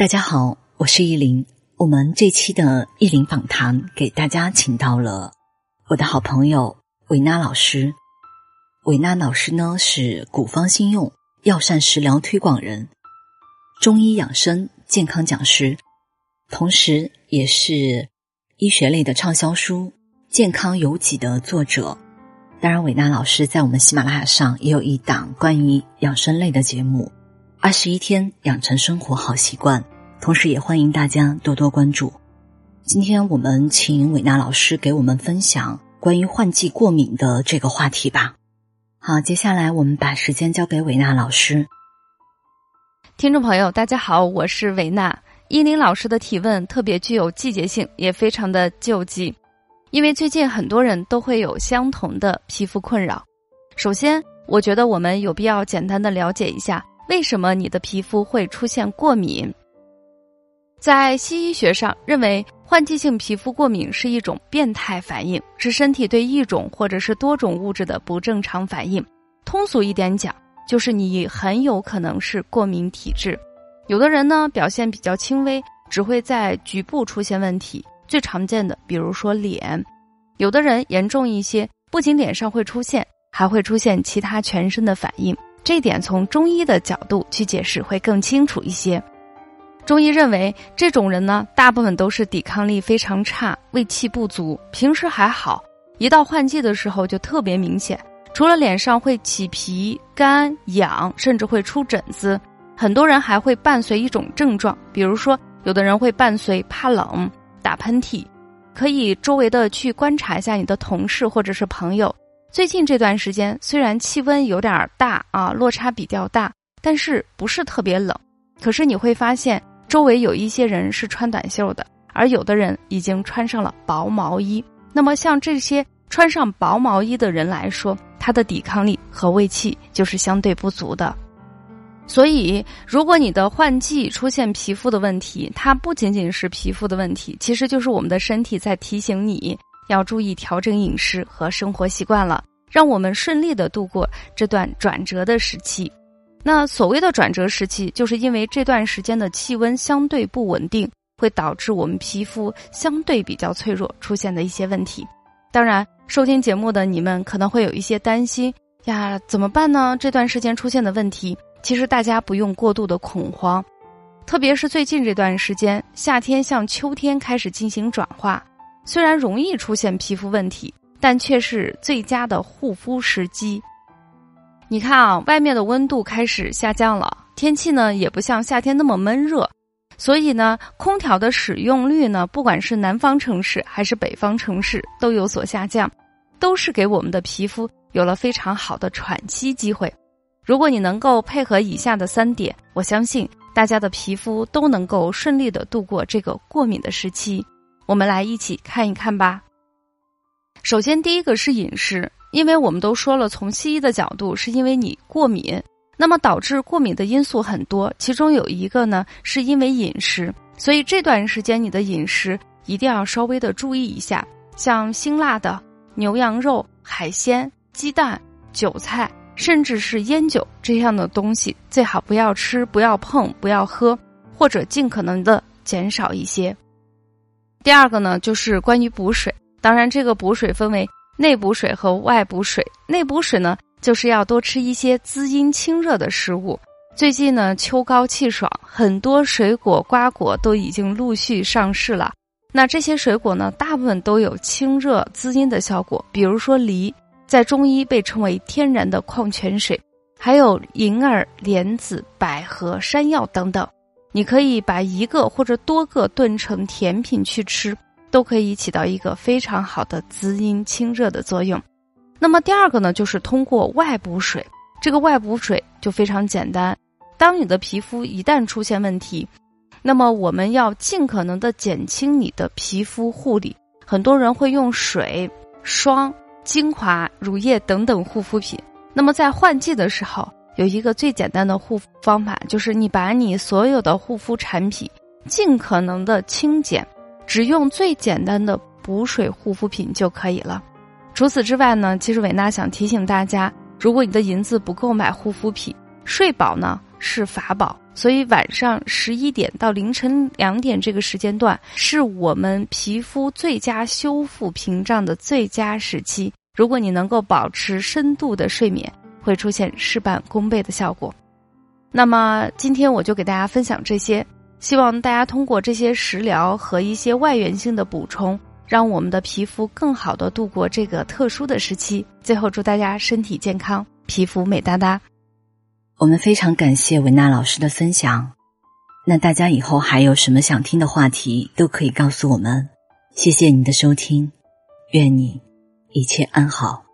大家好，我是依林。我们这期的依林访谈给大家请到了我的好朋友韦娜老师。韦娜老师呢是古方新用药膳食疗推广人，中医养生健康讲师，同时也是医学类的畅销书《健康有己》的作者。当然，韦娜老师在我们喜马拉雅上也有一档关于养生类的节目《二十一天养成生活好习惯》。同时，也欢迎大家多多关注。今天我们请韦娜老师给我们分享关于换季过敏的这个话题吧。好，接下来我们把时间交给韦娜老师。听众朋友，大家好，我是维娜。依林老师的提问特别具有季节性，也非常的救急，因为最近很多人都会有相同的皮肤困扰。首先，我觉得我们有必要简单的了解一下，为什么你的皮肤会出现过敏。在西医学上，认为换季性皮肤过敏是一种变态反应，是身体对一种或者是多种物质的不正常反应。通俗一点讲，就是你很有可能是过敏体质。有的人呢表现比较轻微，只会在局部出现问题，最常见的比如说脸；有的人严重一些，不仅脸上会出现，还会出现其他全身的反应。这点从中医的角度去解释会更清楚一些。中医认为，这种人呢，大部分都是抵抗力非常差、胃气不足，平时还好，一到换季的时候就特别明显。除了脸上会起皮、干痒，甚至会出疹子，很多人还会伴随一种症状，比如说，有的人会伴随怕冷、打喷嚏。可以周围的去观察一下你的同事或者是朋友，最近这段时间虽然气温有点大啊，落差比较大，但是不是特别冷，可是你会发现。周围有一些人是穿短袖的，而有的人已经穿上了薄毛衣。那么，像这些穿上薄毛衣的人来说，他的抵抗力和胃气就是相对不足的。所以，如果你的换季出现皮肤的问题，它不仅仅是皮肤的问题，其实就是我们的身体在提醒你要注意调整饮食和生活习惯了，让我们顺利的度过这段转折的时期。那所谓的转折时期，就是因为这段时间的气温相对不稳定，会导致我们皮肤相对比较脆弱，出现的一些问题。当然，收听节目的你们可能会有一些担心呀，怎么办呢？这段时间出现的问题，其实大家不用过度的恐慌，特别是最近这段时间，夏天向秋天开始进行转化，虽然容易出现皮肤问题，但却是最佳的护肤时机。你看啊，外面的温度开始下降了，天气呢也不像夏天那么闷热，所以呢，空调的使用率呢，不管是南方城市还是北方城市都有所下降，都是给我们的皮肤有了非常好的喘息机会。如果你能够配合以下的三点，我相信大家的皮肤都能够顺利的度过这个过敏的时期。我们来一起看一看吧。首先，第一个是饮食。因为我们都说了，从西医的角度，是因为你过敏，那么导致过敏的因素很多，其中有一个呢，是因为饮食，所以这段时间你的饮食一定要稍微的注意一下，像辛辣的牛羊肉、海鲜、鸡蛋、韭菜，甚至是烟酒这样的东西，最好不要吃、不要碰、不要喝，或者尽可能的减少一些。第二个呢，就是关于补水，当然这个补水分为。内补水和外补水，内补水呢，就是要多吃一些滋阴清热的食物。最近呢，秋高气爽，很多水果瓜果都已经陆续上市了。那这些水果呢，大部分都有清热滋阴的效果。比如说梨，在中医被称为天然的矿泉水，还有银耳、莲子、百合、山药等等。你可以把一个或者多个炖成甜品去吃。都可以起到一个非常好的滋阴清热的作用。那么第二个呢，就是通过外补水。这个外补水就非常简单。当你的皮肤一旦出现问题，那么我们要尽可能的减轻你的皮肤护理。很多人会用水、霜、精华、乳液等等护肤品。那么在换季的时候，有一个最简单的护肤方法，就是你把你所有的护肤产品尽可能的清减。只用最简单的补水护肤品就可以了。除此之外呢，其实伟娜想提醒大家，如果你的银子不够买护肤品，睡饱呢是法宝，所以晚上十一点到凌晨两点这个时间段是我们皮肤最佳修复屏障的最佳时期。如果你能够保持深度的睡眠，会出现事半功倍的效果。那么今天我就给大家分享这些，希望大家通过这些食疗和一些外源性的补充，让我们的皮肤更好的度过这个特殊的时期。最后祝大家身体健康，皮肤美哒哒。我们非常感谢维娜老师的分享。那大家以后还有什么想听的话题，都可以告诉我们。谢谢你的收听，愿你一切安好。